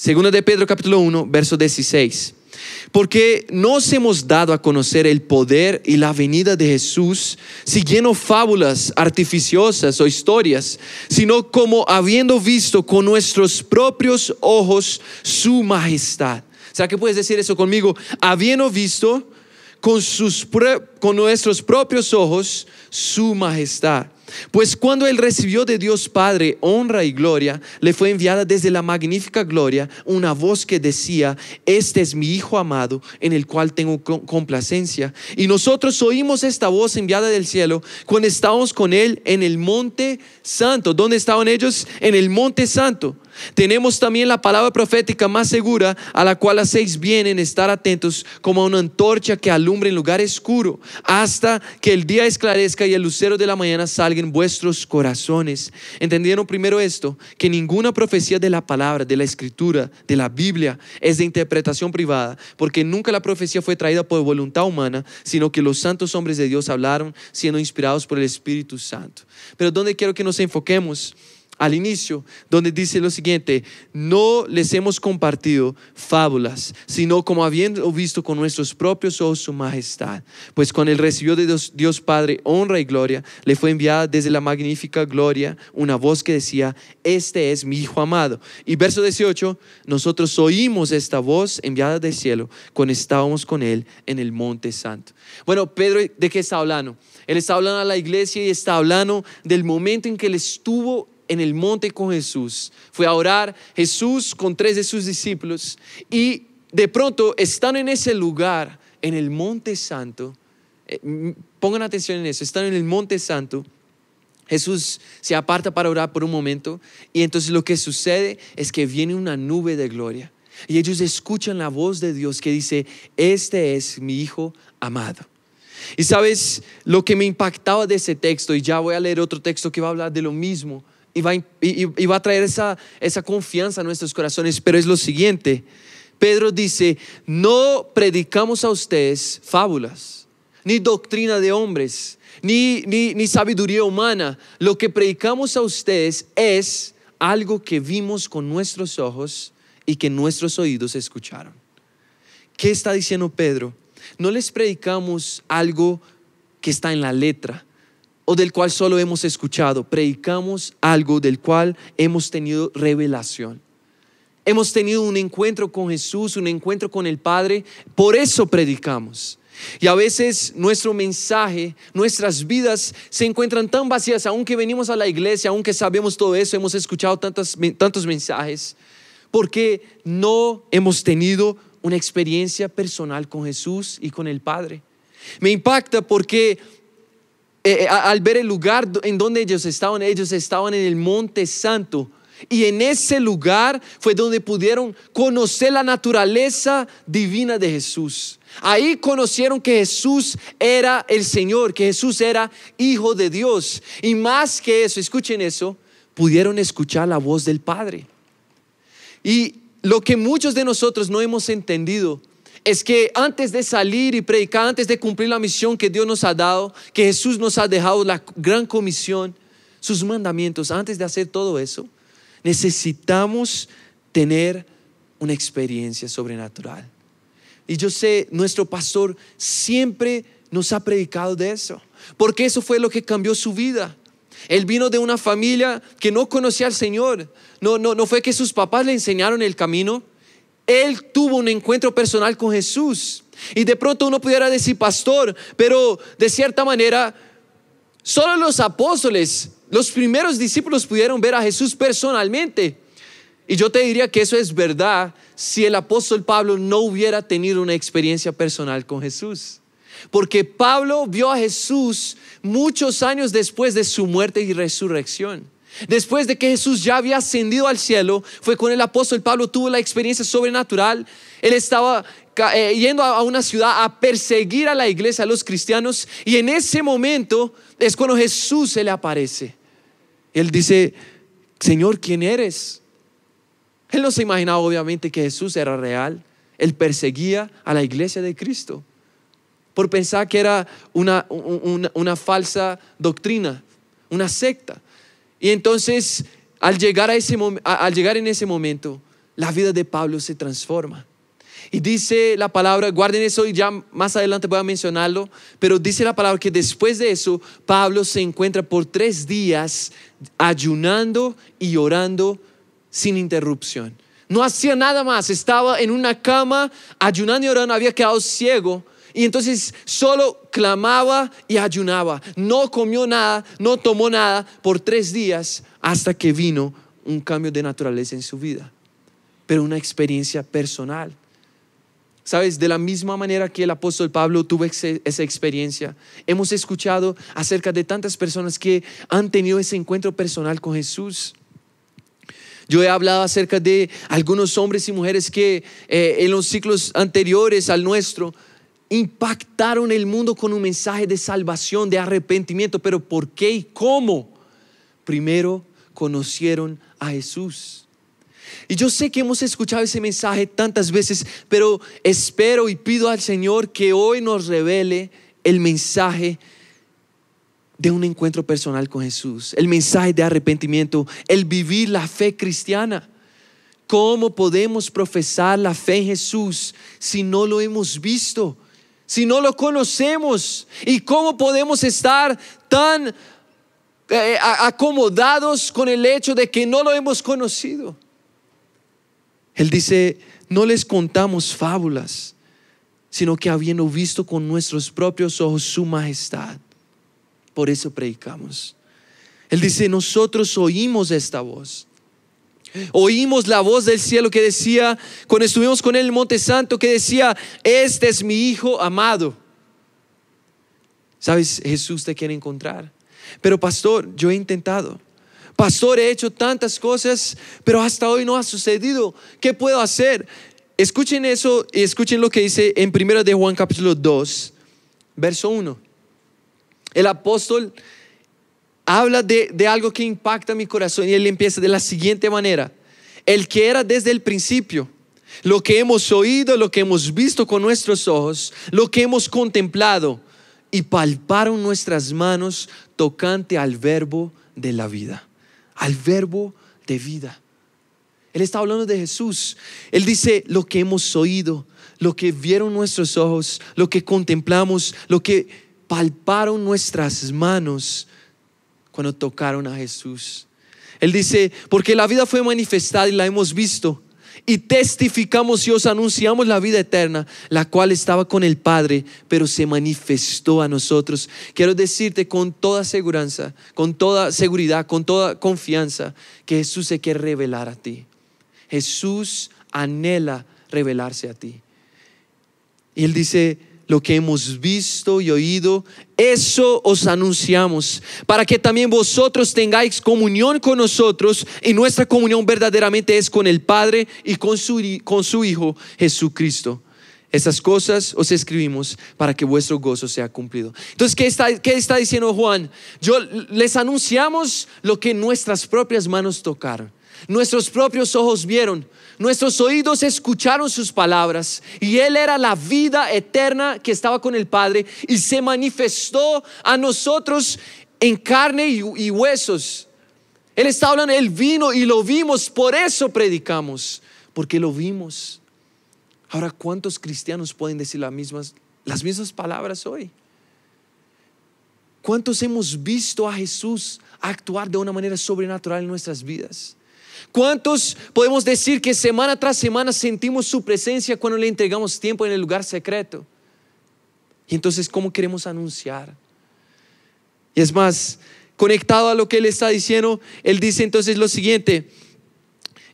Segunda de Pedro capítulo 1, verso 16. Porque nos hemos dado a conocer el poder y la venida de Jesús siguiendo fábulas artificiosas o historias, sino como habiendo visto con nuestros propios ojos su majestad. ¿Será que puedes decir eso conmigo? Habiendo visto con, nuestros propios ojos su majestad. Pues cuando él recibió de Dios Padre honra y gloria, le fue enviada desde la magnífica gloria una voz que decía, este es mi Hijo amado, en el cual tengo complacencia. Y nosotros oímos esta voz enviada del cielo cuando estábamos con él en el monte santo. ¿Dónde estaban ellos? En el monte santo. Tenemos también la palabra profética más segura a la cual hacéis bien en estar atentos como a una antorcha que alumbra en lugar oscuro hasta que el día esclarezca y el lucero de la mañana salga en vuestros corazones. ¿Entendieron primero esto? Que ninguna profecía de la palabra, de la escritura, de la Biblia es de interpretación privada, porque nunca la profecía fue traída por voluntad humana, sino que los santos hombres de Dios hablaron siendo inspirados por el Espíritu Santo. Pero ¿dónde quiero que nos enfoquemos? Al inicio, donde dice lo siguiente, no les hemos compartido fábulas, sino como habiendo visto con nuestros propios ojos su majestad, pues con el recibió de Dios, Padre honra y gloria, le fue enviada desde la magnífica gloria una voz que decía, este es mi Hijo amado. Y verso 18, nosotros oímos esta voz enviada del cielo cuando estábamos con él en el monte santo. Bueno, Pedro, ¿de qué está hablando? Él está hablando a la iglesia y está hablando del momento en que él estuvo en el monte con Jesús. Fue a orar Jesús con tres de sus discípulos y de pronto están en ese lugar, en el monte santo. Eh, pongan atención en eso, están en el monte santo. Jesús se aparta para orar por un momento y entonces lo que sucede es que viene una nube de gloria y ellos escuchan la voz de Dios que dice, este es mi Hijo amado. Y sabes lo que me impactaba de ese texto, y ya voy a leer otro texto que va a hablar de lo mismo, y va, y, va a traer esa, esa confianza a nuestros corazones, pero es lo siguiente. Pedro dice, no predicamos a ustedes fábulas, ni doctrina de hombres, ni, ni, ni sabiduría humana. Lo que predicamos a ustedes es algo que vimos con nuestros ojos y que nuestros oídos escucharon. ¿Qué está diciendo Pedro? No les predicamos algo que está en la letra, o del cual solo hemos escuchado, predicamos algo del cual hemos tenido revelación. Hemos tenido un encuentro con Jesús, un encuentro con el Padre, por eso predicamos. Y a veces nuestro mensaje, nuestras vidas se encuentran tan vacías, aunque venimos a la iglesia, aunque sabemos todo eso, hemos escuchado tantos, tantos mensajes, porque no hemos tenido una experiencia personal con Jesús y con el Padre. Me impacta porque eh, eh, al ver el lugar en donde ellos estaban, ellos estaban en el monte santo. Y en ese lugar fue donde pudieron conocer la naturaleza divina de Jesús. Ahí conocieron que Jesús era el Señor, que Jesús era hijo de Dios. Y más que eso, escuchen eso, pudieron escuchar la voz del Padre. Y lo que muchos de nosotros no hemos entendido es que antes de salir y predicar, antes de cumplir la misión que Dios nos ha dado, que Jesús nos ha dejado la gran comisión, sus mandamientos, antes de hacer todo eso, necesitamos tener una experiencia sobrenatural. Y yo sé, nuestro pastor siempre nos ha predicado de eso, porque eso fue lo que cambió su vida. Él vino de una familia que no conocía al Señor. No, no, no fue que sus papás le enseñaron el camino, él tuvo un encuentro personal con Jesús. Y de pronto uno pudiera decir, pastor, pero de cierta manera, solo los apóstoles, los primeros discípulos pudieron ver a Jesús personalmente. Y yo te diría que eso es verdad si el apóstol Pablo no hubiera tenido una experiencia personal con Jesús. Porque Pablo vio a Jesús muchos años después de su muerte y resurrección. Después de que Jesús ya había ascendido al cielo, fue con el apóstol Pablo, tuvo la experiencia sobrenatural. Él estaba eh, yendo a una ciudad a perseguir a la iglesia, a los cristianos, y en ese momento es cuando Jesús se le aparece. Él dice, Señor, ¿quién eres? Él no se imaginaba obviamente que Jesús era real. Él perseguía a la iglesia de Cristo por pensar que era una, una falsa doctrina, una secta. Y entonces, al llegar, en ese momento, la vida de Pablo se transforma. Y dice la palabra, guarden eso y ya más adelante voy a mencionarlo, pero dice la palabra que después de eso Pablo se encuentra por tres días ayunando y orando sin interrupción. No hacía nada más, estaba en una cama ayunando y orando, había quedado ciego. Y entonces solo clamaba y ayunaba. No comió nada, no tomó nada por tres días hasta que vino un cambio de naturaleza en su vida. Pero una experiencia personal. Sabes, de la misma manera que el apóstol Pablo tuvo esa experiencia, hemos escuchado acerca de tantas personas que han tenido ese encuentro personal con Jesús. Yo he hablado acerca de algunos hombres y mujeres que eh, en los ciclos anteriores al nuestro impactaron el mundo con un mensaje de salvación, de arrepentimiento. Pero ¿por qué y cómo? Primero conocieron a Jesús. Y yo sé que hemos escuchado ese mensaje tantas veces, pero espero y pido al Señor que hoy nos revele el mensaje de un encuentro personal con Jesús, el mensaje de arrepentimiento, el vivir la fe cristiana. ¿Cómo podemos profesar la fe en Jesús si no lo hemos visto? Si no lo conocemos? ¿Y cómo podemos estar tan eh, acomodados con el hecho de que no lo hemos conocido? Él dice, no les contamos fábulas, sino que habiendo visto con nuestros propios ojos su majestad, por eso predicamos. Él dice, nosotros oímos esta voz. Oímos la voz del cielo que decía, cuando estuvimos con él en el Monte Santo, que decía, este es mi Hijo amado. ¿Sabes? Jesús te quiere encontrar. Pero pastor, yo he intentado. Pastor, he hecho tantas cosas, pero hasta hoy no ha sucedido. ¿Qué puedo hacer? Escuchen eso y escuchen lo que dice en 1 de Juan capítulo 2, verso 1. El apóstol habla de, de algo que impacta mi corazón y él empieza de la siguiente manera. El que era desde el principio, lo que hemos oído, lo que hemos visto con nuestros ojos, lo que hemos contemplado y palparon nuestras manos tocante al verbo de la vida al verbo de vida. Él está hablando de Jesús. Él dice lo que hemos oído, lo que vieron nuestros ojos, lo que contemplamos, lo que palparon nuestras manos cuando tocaron a Jesús. Él dice, porque la vida fue manifestada y la hemos visto y testificamos y os anunciamos la vida eterna, la cual estaba con el Padre, pero se manifestó a nosotros. Quiero decirte con toda seguridad, con toda seguridad, con toda confianza, que Jesús se quiere revelar a ti. Jesús anhela revelarse a ti. Y él dice, lo que hemos visto y oído, eso os anunciamos, para que también vosotros tengáis comunión con nosotros y nuestra comunión verdaderamente es con el Padre y con su, con su Hijo Jesucristo. Esas cosas os escribimos para que vuestro gozo sea cumplido. Entonces, ¿qué está, ¿qué está diciendo Juan? Yo les anunciamos lo que nuestras propias manos tocaron, nuestros propios ojos vieron, Nuestros oídos escucharon sus palabras y Él era la vida eterna que estaba con el Padre y se manifestó a nosotros en carne y, huesos. Él está hablando, Él vino y lo vimos, por eso predicamos, porque lo vimos. Ahora, ¿cuántos cristianos pueden decir las mismas, las mismas palabras hoy? ¿Cuántos hemos visto a Jesús actuar de una manera sobrenatural en nuestras vidas? ¿Cuántos podemos decir que semana tras semana sentimos su presencia cuando le entregamos tiempo en el lugar secreto? Y entonces, ¿cómo queremos anunciar? Y es más, conectado a lo que él está diciendo, él dice entonces lo siguiente.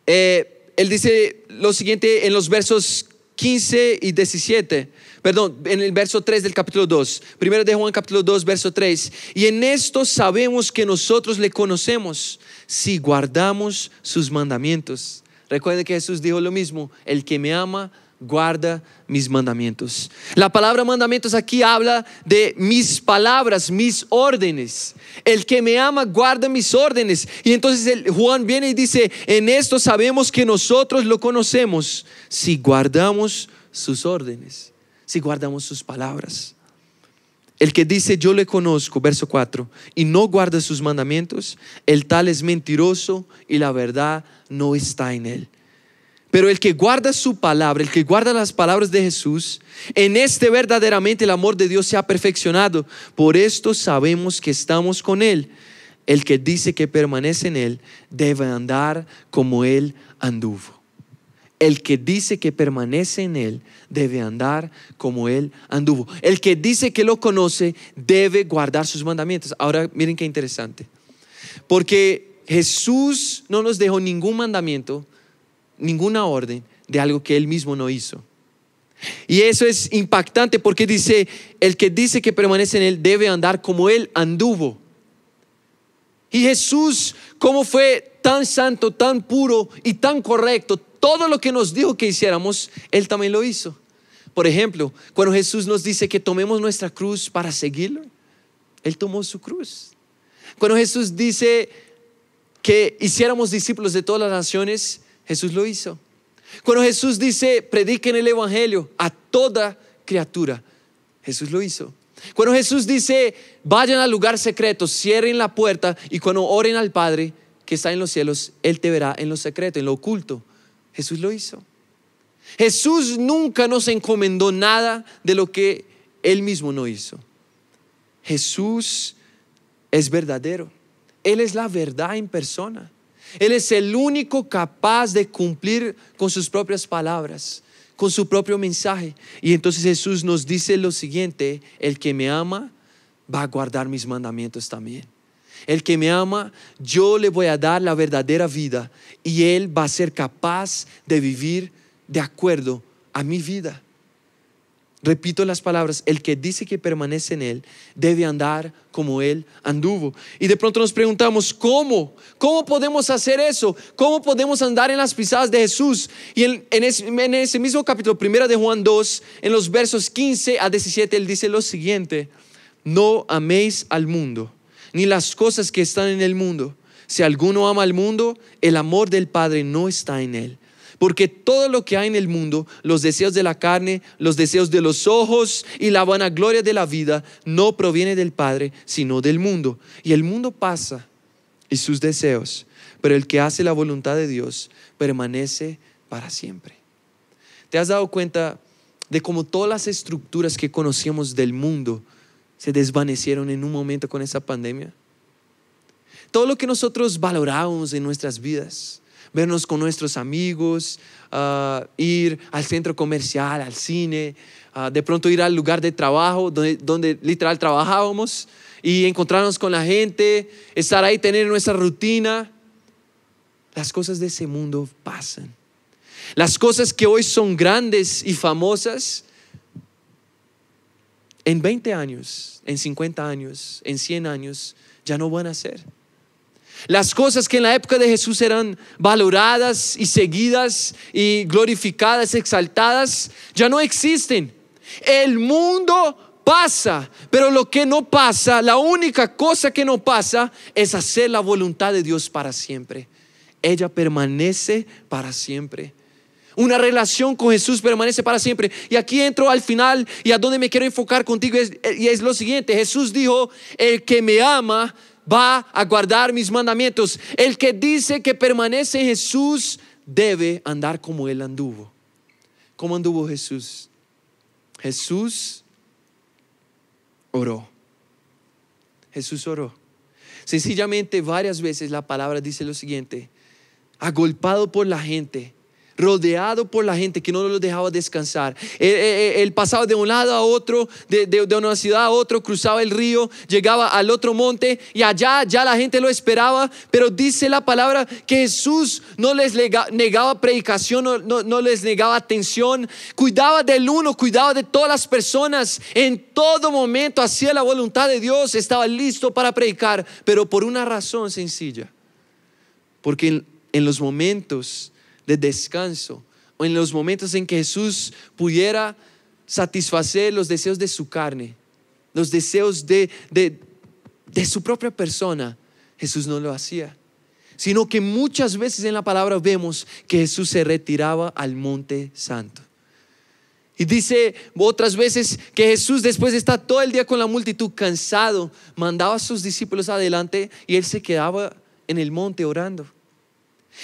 Eh, él dice lo siguiente en los versos 15 y 17 perdón, en el verso 3 del capítulo 2, primero de Juan capítulo 2, verso 3, y en esto sabemos que nosotros le conocemos si guardamos sus mandamientos. Recuerde que Jesús dijo lo mismo, el que me ama, guarda mis mandamientos. La palabra mandamientos aquí habla de mis palabras, mis órdenes. El que me ama guarda mis órdenes. Y entonces Juan viene y dice, en esto sabemos que nosotros lo conocemos si guardamos sus órdenes si guardamos sus palabras. El que dice yo le conozco, verso 4, y no guarda sus mandamientos, el tal es mentiroso y la verdad no está en él. Pero el que guarda su palabra, el que guarda las palabras de Jesús, en este verdaderamente el amor de Dios se ha perfeccionado. Por esto sabemos que estamos con Él. El que dice que permanece en Él debe andar como Él anduvo. El que dice que permanece en Él debe andar como Él anduvo. El que dice que lo conoce debe guardar sus mandamientos. Ahora miren qué interesante. Porque Jesús no nos dejó ningún mandamiento, ninguna orden de algo que Él mismo no hizo. Y eso es impactante porque dice, el que dice que permanece en Él debe andar como Él anduvo. Y Jesús, como fue tan santo, tan puro y tan correcto, todo lo que nos dijo que hiciéramos, Él también lo hizo. Por ejemplo, cuando Jesús nos dice que tomemos nuestra cruz para seguirlo, Él tomó su cruz. Cuando Jesús dice que hiciéramos discípulos de todas las naciones, Jesús lo hizo. Cuando Jesús dice, prediquen el Evangelio a toda criatura, Jesús lo hizo. Cuando Jesús dice, vayan al lugar secreto, cierren la puerta y cuando oren al Padre que está en los cielos, Él te verá en lo secreto, en lo oculto. Jesús lo hizo. Jesús nunca nos encomendó nada de lo que Él mismo no hizo. Jesús es verdadero. Él es la verdad en persona. Él es el único capaz de cumplir con sus propias palabras, con su propio mensaje. Y entonces Jesús nos dice lo siguiente, el que me ama va a guardar mis mandamientos también. El que me ama, yo le voy a dar la verdadera vida y él va a ser capaz de vivir de acuerdo a mi vida. Repito las palabras, el que dice que permanece en Él debe andar como Él anduvo. Y de pronto nos preguntamos, ¿cómo? ¿Cómo podemos hacer eso? ¿Cómo podemos andar en las pisadas de Jesús? Y en, ese, mismo capítulo, primero de Juan 2, en los versos 15 a 17, Él dice lo siguiente, no améis al mundo, ni las cosas que están en el mundo. Si alguno ama al mundo, el amor del Padre no está en Él. Porque todo lo que hay en el mundo, los deseos de la carne, los deseos de los ojos y la vanagloria de la vida, no proviene del Padre, sino del mundo. Y el mundo pasa y sus deseos, pero el que hace la voluntad de Dios permanece para siempre. ¿Te has dado cuenta de cómo todas las estructuras que conocíamos del mundo se desvanecieron en un momento con esa pandemia? Todo lo que nosotros valorábamos en nuestras vidas, vernos con nuestros amigos, ah, ir al centro comercial, al cine, ah, de pronto ir al lugar de trabajo donde, donde literal trabajábamos y encontrarnos con la gente, estar ahí, tener nuestra rutina. Las cosas de ese mundo pasan. Las cosas que hoy son grandes y famosas, en 20 años, en 50 años, en 100 años, ya no van a ser. Las cosas que en la época de Jesús eran valoradas y seguidas y glorificadas, exaltadas, ya no existen. El mundo pasa, pero lo que no pasa, la única cosa que no pasa es hacer la voluntad de Dios para siempre. Ella permanece para siempre. Una relación con Jesús permanece para siempre. Y aquí entro al final y a donde me quiero enfocar contigo y es lo siguiente. Jesús dijo, el que me ama va a guardar mis mandamientos. El que dice que permanece en Jesús debe andar como Él anduvo. ¿Cómo anduvo Jesús? Jesús oró. Jesús oró. Sencillamente varias veces la palabra dice lo siguiente, agolpado por la gente, rodeado por la gente que no lo dejaba descansar. Él, pasaba de un lado a otro, de, una ciudad a otro, cruzaba el río, llegaba al otro monte y allá ya la gente lo esperaba, pero dice la palabra que Jesús no les negaba predicación, no les negaba atención, cuidaba del uno, cuidaba de todas las personas, en todo momento hacía la voluntad de Dios, estaba listo para predicar, pero por una razón sencilla, porque en los momentos de descanso, o en los momentos en que Jesús pudiera satisfacer los deseos de su carne, los deseos de, de, de su propia persona, Jesús no lo hacía sino que muchas veces en la palabra vemos que Jesús se retiraba al monte santo. Y dice otras veces que Jesús después de estar todo el día con la multitud cansado, mandaba a sus discípulos adelante y él se quedaba en el monte orando.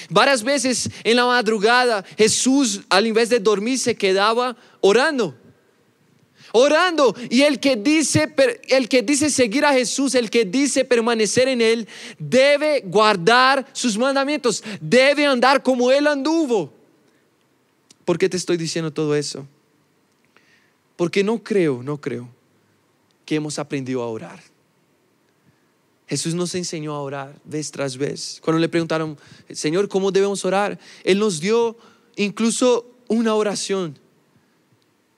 Varias veces en la madrugada Jesús al invés de dormir se quedaba orando. Orando y el que dice el que dice seguir a Jesús, el que dice permanecer en él, debe guardar sus mandamientos, debe andar como él anduvo. ¿Por qué te estoy diciendo todo eso? Porque no creo, no creo que hemos aprendido a orar. Jesús nos enseñó a orar vez tras vez. Cuando le preguntaron, Señor, ¿cómo debemos orar? Él nos dio incluso una oración.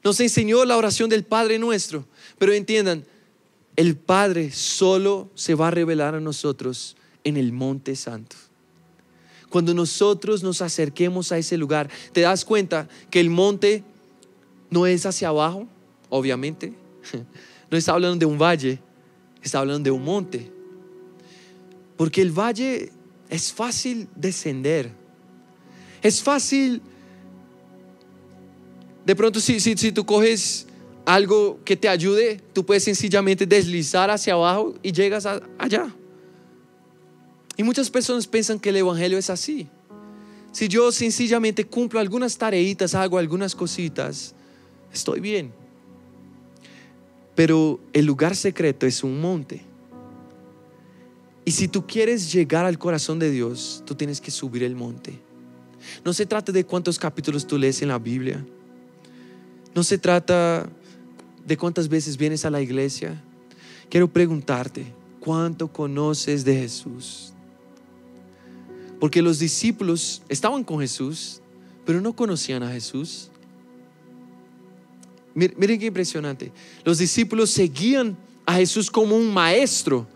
Nos enseñó la oración del Padre nuestro. Pero entiendan, el Padre solo se va a revelar a nosotros en el Monte Santo. Cuando nosotros nos acerquemos a ese lugar, te das cuenta que el monte no es hacia abajo, obviamente. No está hablando de un valle, está hablando de un monte. Porque el valle es fácil descender. Es fácil, de pronto si, si, si tú coges algo que te ayude, tú puedes sencillamente deslizar hacia abajo y llegas allá. Y muchas personas piensan que el Evangelio es así. Si yo sencillamente cumplo algunas tareitas, hago algunas cositas, estoy bien. Pero el lugar secreto es un monte. Y si tú quieres llegar al corazón de Dios, tú tienes que subir el monte. No se trata de cuántos capítulos tú lees en la Biblia. No se trata de cuántas veces vienes a la iglesia. Quiero preguntarte, ¿cuánto conoces de Jesús? Porque los discípulos estaban con Jesús, pero no conocían a Jesús. Miren qué impresionante. Los discípulos seguían a Jesús como un maestro,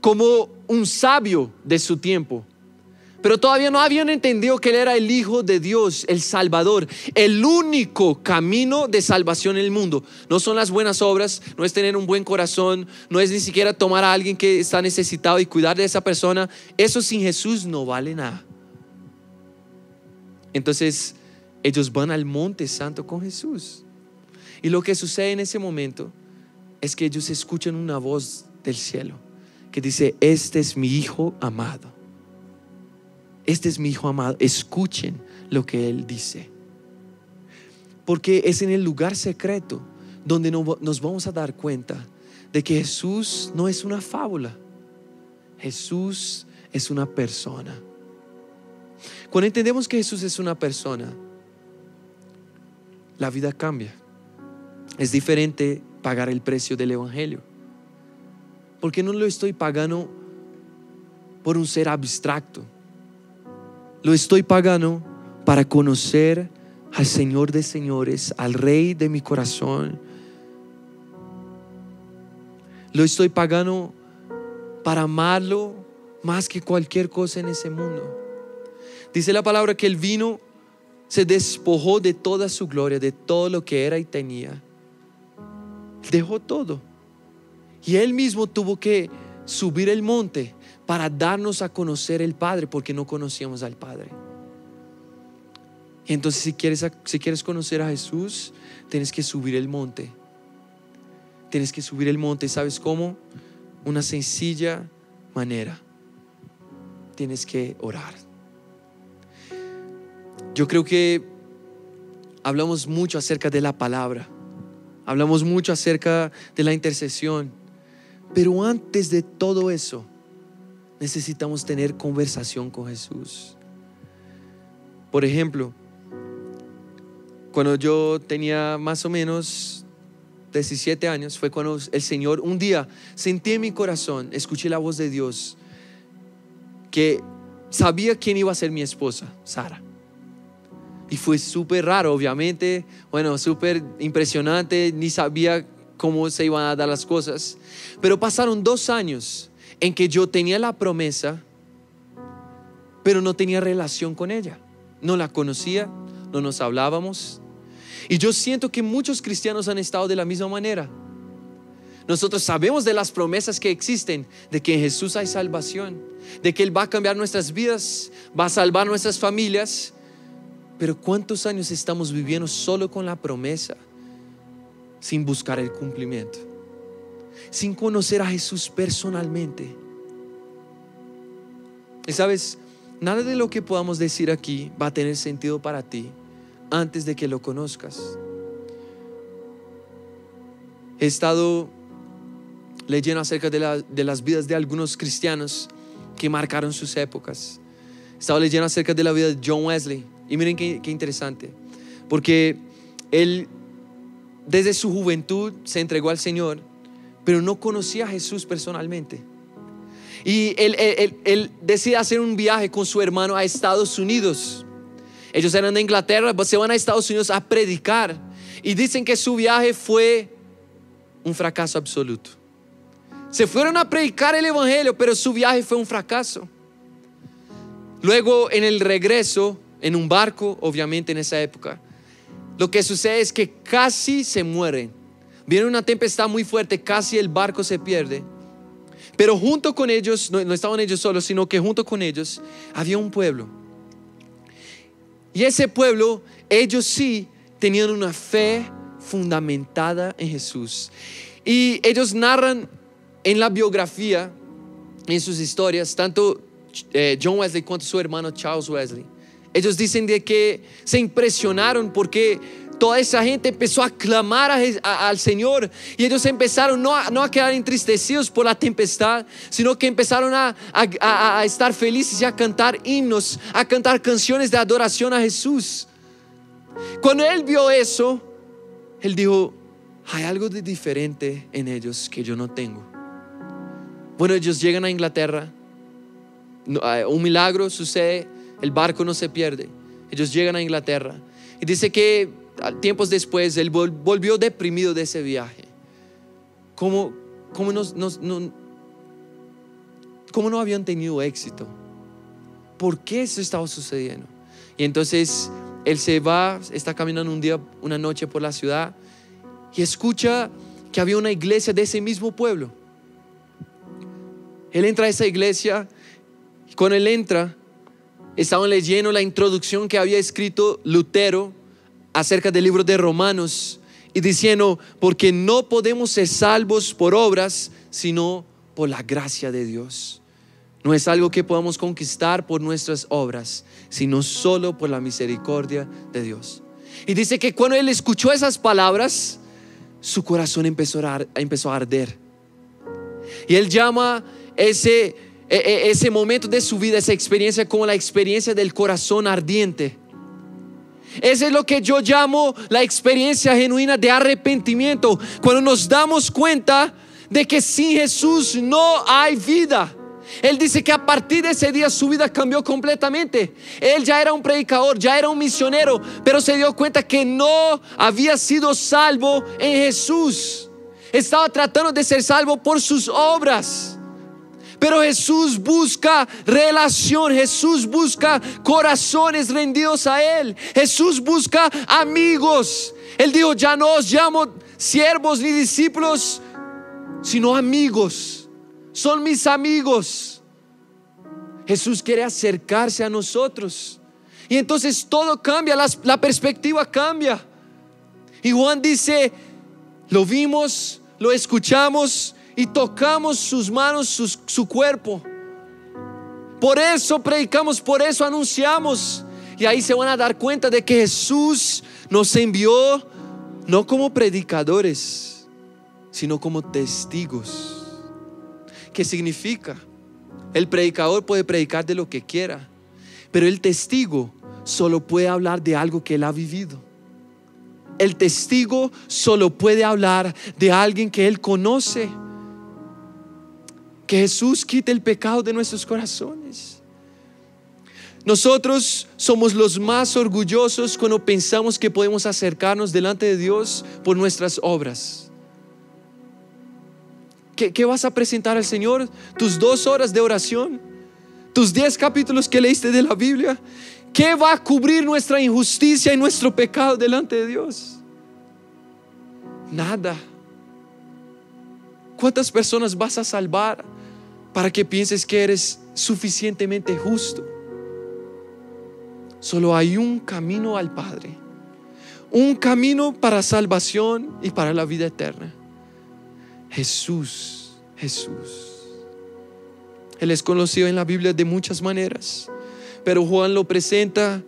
como un sabio de su tiempo. Pero todavía no habían entendido que Él era el Hijo de Dios, el Salvador, el único camino de salvación en el mundo. No son las buenas obras, no es tener un buen corazón, no es ni siquiera tomar a alguien que está necesitado y cuidar de esa persona. Eso sin Jesús no vale nada. Entonces ellos van al monte santo con Jesús. Y lo que sucede en ese momento es que ellos escuchan una voz del cielo que dice, este es mi hijo amado. Este es mi hijo amado. Escuchen lo que él dice. Porque es en el lugar secreto donde nos vamos a dar cuenta de que Jesús no es una fábula. Jesús es una persona. Cuando entendemos que Jesús es una persona, la vida cambia. Es diferente pagar el precio del Evangelio. Porque no lo estoy pagando por un ser abstracto. Lo estoy pagando para conocer al Señor de señores, al Rey de mi corazón. Lo estoy pagando para amarlo más que cualquier cosa en ese mundo. Dice la palabra que el vino se despojó de toda su gloria, de todo lo que era y tenía dejó todo. Y él mismo tuvo que subir el monte para darnos a conocer el Padre, porque no conocíamos al Padre. Entonces, si quieres, si quieres conocer a Jesús, tienes que subir el monte. Tienes que subir el monte. ¿Sabes cómo? Una sencilla manera. Tienes que orar. Yo creo que hablamos mucho acerca de la palabra. Hablamos mucho acerca de la intercesión. Pero antes de todo eso, necesitamos tener conversación con Jesús. Por ejemplo, cuando yo tenía más o menos 17 años, fue cuando el Señor un día sentí en mi corazón, escuché la voz de Dios, que sabía quién iba a ser mi esposa, Sara. Y fue súper raro, obviamente. Bueno, súper impresionante. Ni sabía cómo se iban a dar las cosas. Pero pasaron dos años en que yo tenía la promesa, pero no tenía relación con ella. No la conocía, no nos hablábamos. Y yo siento que muchos cristianos han estado de la misma manera. Nosotros sabemos de las promesas que existen, de que en Jesús hay salvación, de que Él va a cambiar nuestras vidas, va a salvar nuestras familias, pero ¿cuántos años estamos viviendo solo con la promesa, sin buscar el cumplimiento? Sin conocer a Jesús personalmente. Y sabes, nada de lo que podamos decir aquí va a tener sentido para ti antes de que lo conozcas. He estado leyendo acerca de, de las vidas de algunos cristianos que marcaron sus épocas. He estado leyendo acerca de la vida de John Wesley. Y miren qué, qué interesante. Porque él, desde su juventud, se entregó al Señor, pero no conocía a Jesús personalmente. Y él, él, él, decide hacer un viaje con su hermano a Estados Unidos. Ellos eran de Inglaterra, se van a Estados Unidos a predicar. Y dicen que su viaje fue un fracaso absoluto. Se fueron a predicar el Evangelio, pero su viaje fue un fracaso. Luego, en el regreso, en un barco, obviamente en esa época, lo que sucede es que casi se mueren. Viene una tempestad muy fuerte, casi el barco se pierde. Pero junto con ellos, no, estaban ellos solos, sino que junto con ellos había un pueblo. Y ese pueblo, ellos sí tenían una fe fundamentada en Jesús. Y ellos narran en la biografía, en sus historias, tanto eh, John Wesley cuanto su hermano Charles Wesley, ellos dicen de que se impresionaron porque toda esa gente empezó a clamar al Señor y ellos empezaron no a, a, quedar entristecidos por la tempestad, sino que empezaron a, a, estar felices y a cantar himnos, a cantar canciones de adoración a Jesús. Cuando él vio eso, él dijo, hay algo de diferente en ellos que yo no tengo. Bueno, ellos llegan a Inglaterra, ah, un milagro sucede, el barco no se pierde. Ellos llegan a Inglaterra y dice que tiempos después él volvió deprimido de ese viaje. ¿Cómo, cómo, no, ¿Cómo no habían tenido éxito? ¿Por qué eso estaba sucediendo? Y entonces él se va, está caminando un día, una noche por la ciudad y escucha que había una iglesia de ese mismo pueblo. Él entra a esa iglesia y cuando él entra, estaban leyendo la introducción que había escrito Lutero acerca del libro de Romanos y diciendo, porque no podemos ser salvos por obras, sino por la gracia de Dios. No es algo que podamos conquistar por nuestras obras, sino solo por la misericordia de Dios. Y dice que cuando él escuchó esas palabras, su corazón empezó a, arder. Y él llama ese, ese momento de su vida, esa experiencia como la experiencia del corazón ardiente. Ese es lo que yo llamo la experiencia genuina de arrepentimiento. Cuando nos damos cuenta de que sin Jesús no hay vida. Él dice que a partir de ese día su vida cambió completamente. Él ya era un predicador, ya era un misionero, pero se dio cuenta que no había sido salvo en Jesús. Estaba tratando de ser salvo por sus obras. Pero Jesús busca relación, Jesús busca corazones rendidos a Él, Jesús busca amigos. Él dijo, ya no os llamo siervos ni discípulos, sino amigos. Son mis amigos. Jesús quiere acercarse a nosotros. Y entonces todo cambia, la, perspectiva cambia. Y Juan dice, lo vimos, lo escuchamos, y tocamos sus manos, su cuerpo. Por eso predicamos, por eso anunciamos. Y ahí se van a dar cuenta de que Jesús nos envió no como predicadores, sino como testigos. ¿Qué significa? El predicador puede predicar de lo que quiera, pero el testigo solo puede hablar de algo que él ha vivido. El testigo solo puede hablar de alguien que él conoce. Que Jesús quite el pecado de nuestros corazones. Nosotros somos los más orgullosos cuando pensamos que podemos acercarnos delante de Dios por nuestras obras. ¿Qué, vas a presentar al Señor? Tus dos horas de oración, tus diez capítulos que leíste de la Biblia. ¿Qué va a cubrir nuestra injusticia y nuestro pecado delante de Dios? Nada. ¿Cuántas personas vas a salvar? Para que pienses que eres suficientemente justo. Solo hay un camino al Padre, un camino para salvación y para la vida eterna. Jesús, Jesús. Él es conocido en la Biblia de muchas maneras, pero Juan lo presenta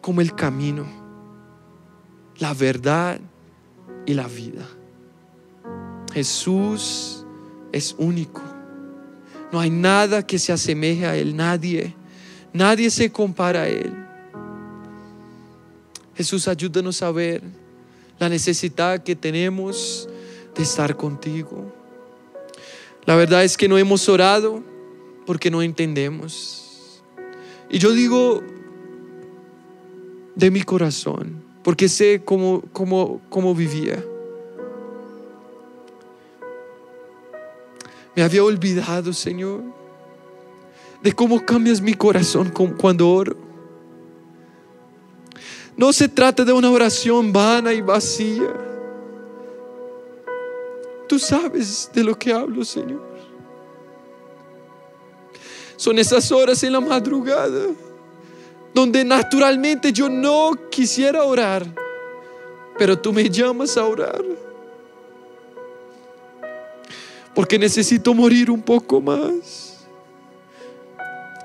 como el camino, la verdad y la vida. Jesús es único. No hay nada que se asemeje a Él, nadie. Nadie se compara a Él. Jesús, ayúdanos a ver la necesidad que tenemos de estar contigo. La verdad es que no hemos orado porque no entendemos. Y yo digo de mi corazón, porque sé cómo, cómo, cómo vivía. Me había olvidado, Señor, de cómo cambias mi corazón cuando oro. No se trata de una oración vana y vacía. Tú sabes de lo que hablo, Señor. Son esas horas en la madrugada donde naturalmente yo no quisiera orar, pero tú me llamas a orar. Porque necesito morir un poco más.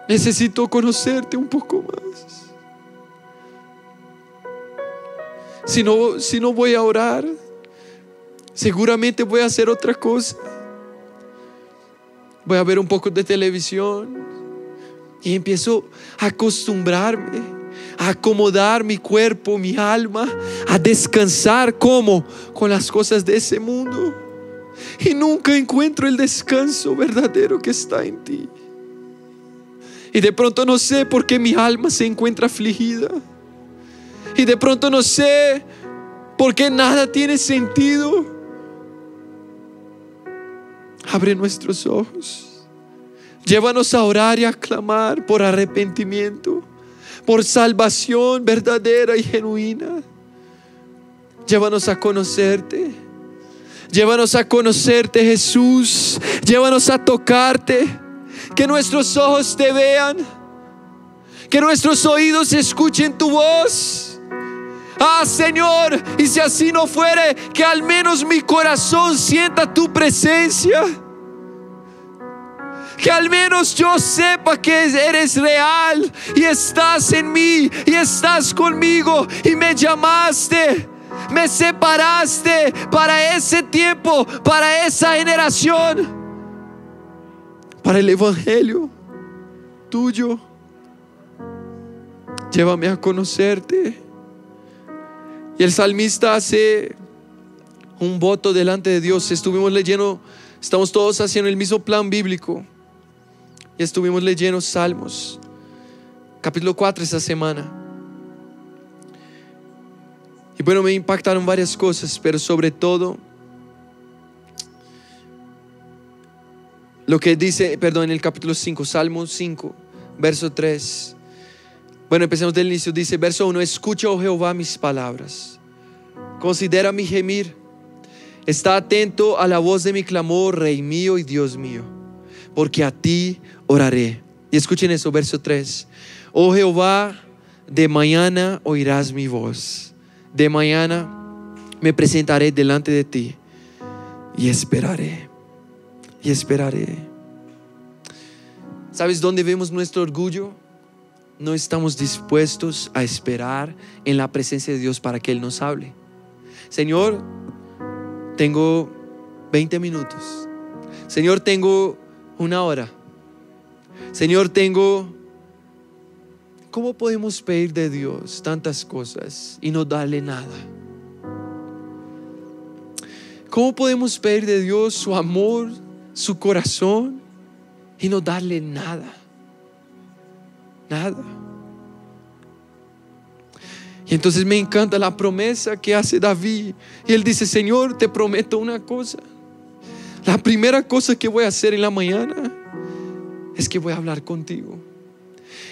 Necesito conocerte un poco más. Si no, si no voy a orar, seguramente voy a hacer otra cosa. Voy a ver un poco de televisión y empiezo a acostumbrarme, a acomodar mi cuerpo, mi alma, a descansar como con las cosas de ese mundo. Y nunca encuentro el descanso verdadero que está en ti. Y de pronto no sé por qué mi alma se encuentra afligida. Y de pronto no sé por qué nada tiene sentido. Abre nuestros ojos. Llévanos a orar y a clamar por arrepentimiento, por salvación verdadera y genuina. Llévanos a conocerte. Llévanos a conocerte, Jesús. Llévanos a tocarte. Que nuestros ojos te vean. Que nuestros oídos escuchen tu voz. Ah, Señor, y si así no fuere, que al menos mi corazón sienta tu presencia que al menos yo sepa que eres real y estás en mí y estás conmigo y me llamaste. Me separaste para ese tiempo, para esa generación, para el Evangelio tuyo. Llévame a conocerte. Y el salmista hace un voto delante de Dios. Estuvimos leyendo, estamos todos haciendo el mismo plan bíblico. Y estuvimos leyendo Salmos, capítulo 4 esta semana. Y bueno, me impactaron varias cosas, pero sobre todo lo que dice, perdón, en el capítulo 5, Salmo 5, verso 3. Bueno, empecemos del inicio. Dice, verso 1, escucha, oh Jehová, mis palabras. Considera mi gemir. Está atento a la voz de mi clamor, Rey mío y Dios mío. Porque a ti oraré. Y escuchen eso, verso 3. Oh Jehová, de mañana oirás mi voz. De mañana me presentaré delante de ti y esperaré. Y esperaré. ¿Sabes dónde vemos nuestro orgullo? No estamos dispuestos a esperar en la presencia de Dios para que Él nos hable. Señor, tengo 20 minutos. Señor, tengo una hora. Señor, tengo... ¿Cómo podemos pedir de Dios tantas cosas y no darle nada? ¿Cómo podemos pedir de Dios su amor, su corazón y no darle nada? Nada. Y entonces me encanta la promesa que hace David. Y él dice, Señor, te prometo una cosa. La primera cosa que voy a hacer en la mañana es que voy a hablar contigo.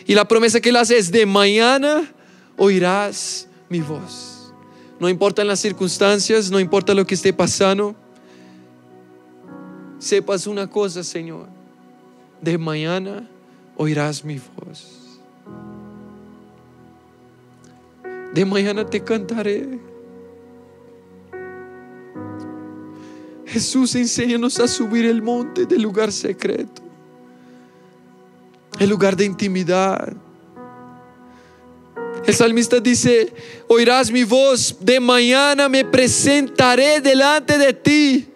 Y la promesa que él hace es de mañana oirás mi voz. No importa las circunstancias, no importa lo que esté pasando. Sepas una cosa, Señor. De mañana oirás mi voz. De mañana te cantaré. Jesús, enséñanos a subir el monte del lugar secreto lugar de intimidad. El salmista dice, oirás mi voz, de mañana me presentaré delante de ti,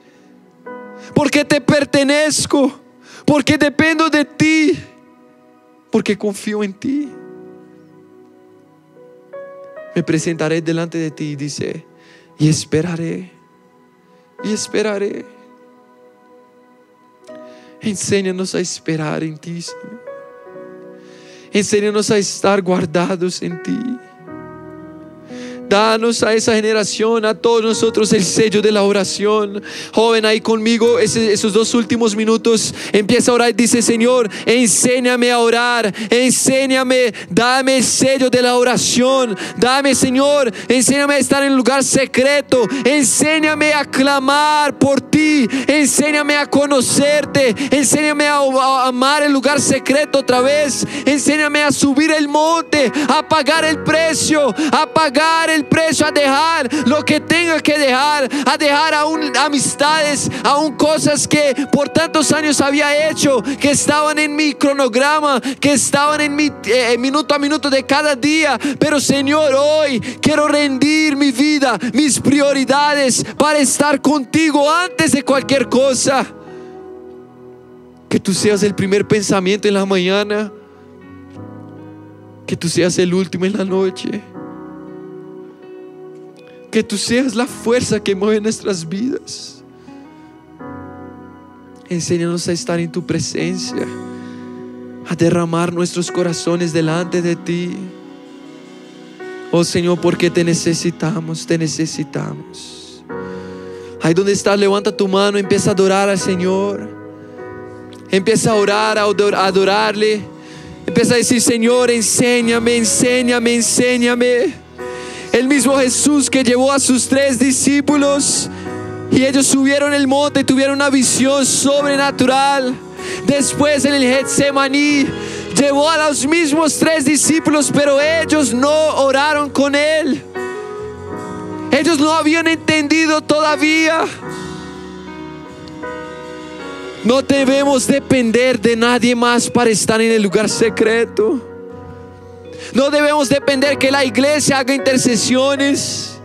porque te pertenezco, porque dependo de ti, porque confío en ti. Me presentaré delante de ti, dice, y esperaré, y esperaré. Enséñanos a esperar en ti, Señor. Enséñanos a estar guardados en ti. Danos a esa generación, a todos nosotros, el sello de la oración. Joven, ahí conmigo, esos dos últimos minutos, empieza a orar y dice, Señor, enséñame a orar, enséñame, dame el sello de la oración. Dame, Señor, enséñame a estar en un lugar secreto. Enséñame a clamar por ti. Enséñame a conocerte. Enséñame a, a amar el lugar secreto otra vez. Enséñame a subir el monte, a pagar el precio, a pagar el precio, a dejar lo que tenga que dejar, a dejar aún amistades, aún cosas que por tantos años había hecho, que estaban en mi cronograma, que estaban en mi eh, minuto a minuto de cada día. Pero Señor, hoy quiero rendir mi vida, mis prioridades para estar contigo antes de cualquier cosa. Que tú seas el primer pensamiento en la mañana. Que tú seas el último en la noche. Que tú seas la fuerza que mueve nuestras vidas. Enséñanos a estar en tu presencia, a derramar nuestros corazones delante de ti. Oh Señor, porque te necesitamos, te necesitamos. Ahí donde estás, levanta tu mano, empieza a adorar al Señor. Empieza a orar, a adorarle. Empieza a decir, Señor, enséñame, enséñame, enséñame. El mismo Jesús que llevó a sus tres discípulos y ellos subieron el monte y tuvieron una visión sobrenatural. Después en el Getsemaní llevó a los mismos tres discípulos, pero ellos no oraron con él. Ellos no habían entendido todavía. No debemos depender de nadie más para estar en el lugar secreto. No debemos depender que la iglesia haga intercesiones.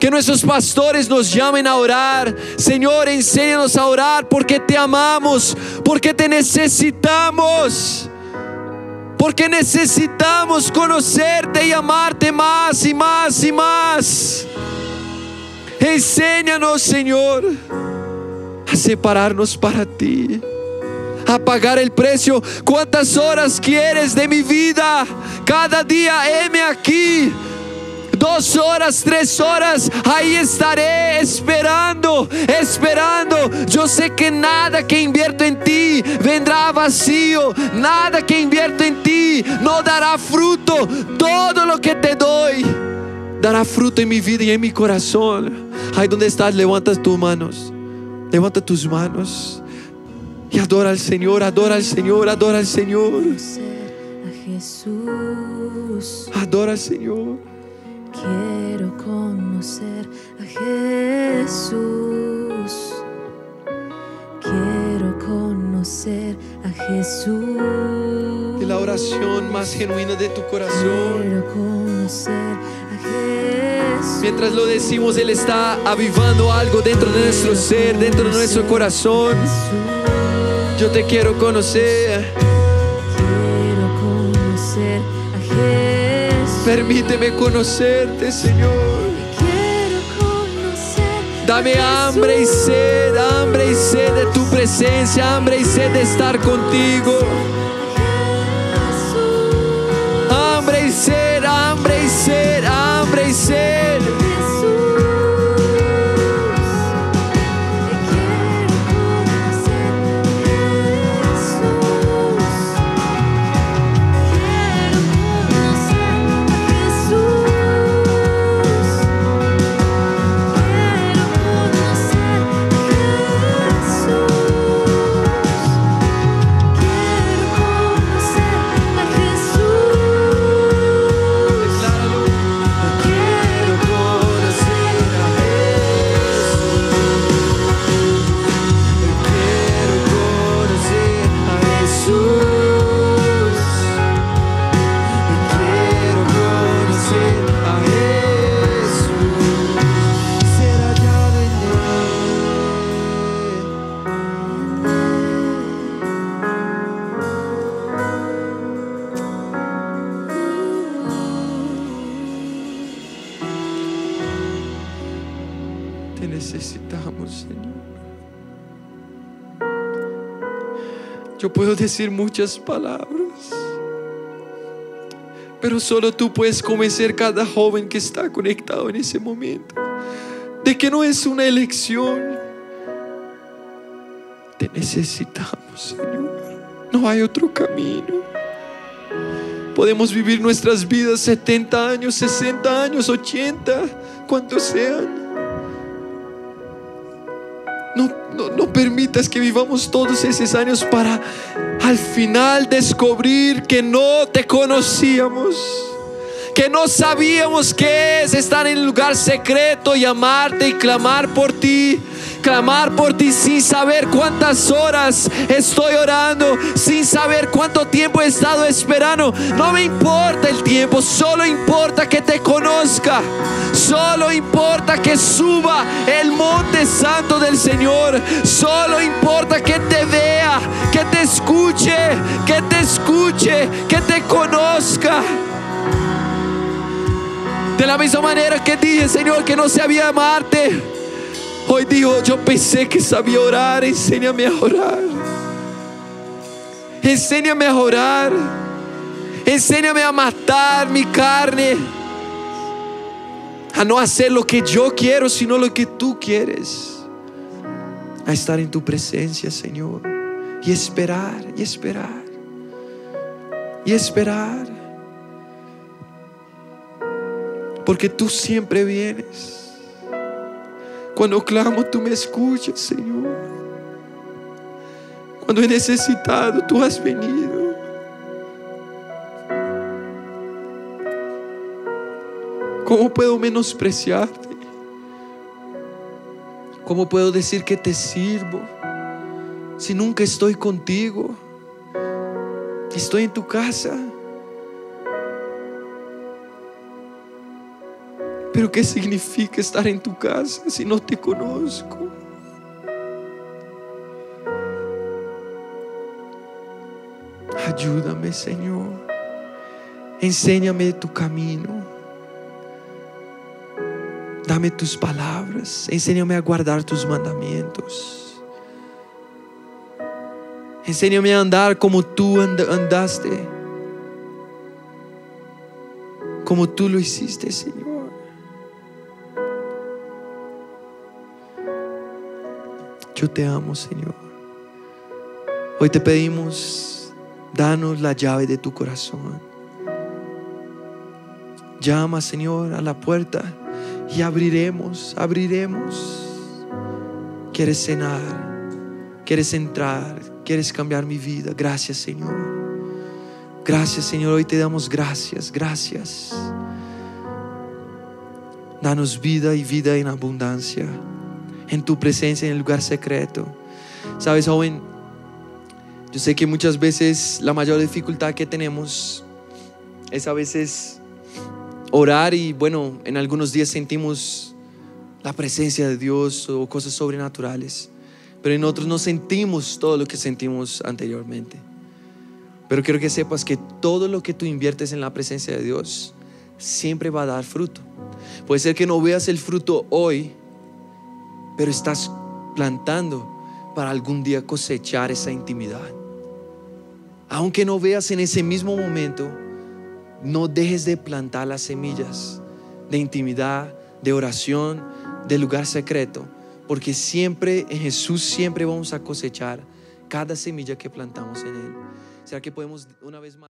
Que nuestros pastores nos llamen a orar. Señor, enséñanos a orar porque te amamos, porque te necesitamos. Porque necesitamos conocerte y amarte más y más y más. Enséñanos, Señor a separarnos para ti, a pagar el precio. ¿Cuántas horas quieres de mi vida? Cada día, heme aquí. Dos horas, tres horas, ahí estaré esperando, esperando. Yo sé que nada que invierto en ti vendrá vacío, nada que invierto en ti no dará fruto. Todo lo que te doy dará fruto en mi vida y en mi corazón. Ahí donde estás, levantas tus manos. Levanta tus manos y adora al Señor, adora al Señor, adora al Señor. Adora al Señor. Quiero conocer a Jesús. Quiero conocer a Jesús. Y la oración más genuina de tu corazón. Quiero conocer a Jesús. Mientras lo decimos, Él está avivando algo dentro de nuestro ser, dentro de nuestro corazón. Yo te quiero conocer. Quiero conocer a Jesús. Permíteme conocerte, Señor. Quiero conocer. a Dame hambre y sed, hambre y sed de tu presencia, hambre y sed de estar contigo. Hambre y sed, hambre y sed, decir muchas palabras, pero solo tú puedes convencer cada joven que está conectado en ese momento de que no es una elección. Te necesitamos, Señor. No hay otro camino. Podemos vivir nuestras vidas 70 años, 60 años, 80, cuantos sean. No, no, permitas que vivamos todos esos años para al final descubrir que no te conocíamos, que no sabíamos qué es estar en el lugar secreto y amarte y clamar por ti, clamar por ti sin saber cuántas horas estoy orando, sin saber cuánto tiempo he estado esperando. No me importa el tiempo, solo importa que te conozca. Solo importa que suba el monte santo del Señor. Solo importa que te vea, que te escuche, que te escuche, que te conozca. De la misma manera que dije, Señor, que no sabía amarte. Hoy digo, yo pensé que sabía orar, enséñame a orar. Enséñame a orar. Enséñame a matar mi carne. A no hacer lo que yo quiero, sino lo que tú quieres. A estar en tu presencia, Señor. Y esperar, y esperar. Y esperar. Porque tú siempre vienes. Cuando clamo, tú me escuchas, Señor. Cuando he necesitado, tú has venido. ¿Cómo puedo menospreciarte? ¿Cómo puedo decir que te sirvo si nunca estoy contigo? Estoy en tu casa. Pero ¿qué significa estar en tu casa si no te conozco? Ayúdame, Señor. Enséñame tu camino. Dame tus palabras. Enséñame a guardar tus mandamientos. Enséñame a andar como tú and- andaste. Como tú lo hiciste, Señor. Te amo, Señor. Hoy te pedimos, danos la llave de tu corazón. Llama, Señor, a la puerta y abriremos, abriremos. Quieres cenar, quieres entrar, quieres cambiar mi vida. Gracias, Señor. Gracias, Señor. Hoy te damos gracias, gracias. Danos vida y vida en abundancia. En tu presencia, en el lugar secreto. Sabes, joven, yo sé que muchas veces la mayor dificultad que tenemos es a veces orar y bueno, en algunos días sentimos la presencia de Dios o cosas sobrenaturales, pero en otros no sentimos todo lo que sentimos anteriormente. Pero quiero que sepas que todo lo que tú inviertes en la presencia de Dios siempre va a dar fruto. Puede ser que no veas el fruto hoy, pero estás plantando para algún día cosechar esa intimidad. Aunque no veas en ese mismo momento, no dejes de plantar las semillas de intimidad, de oración, de lugar secreto, porque siempre en Jesús siempre vamos a cosechar cada semilla que plantamos en Él. ¿Será que podemos una vez más?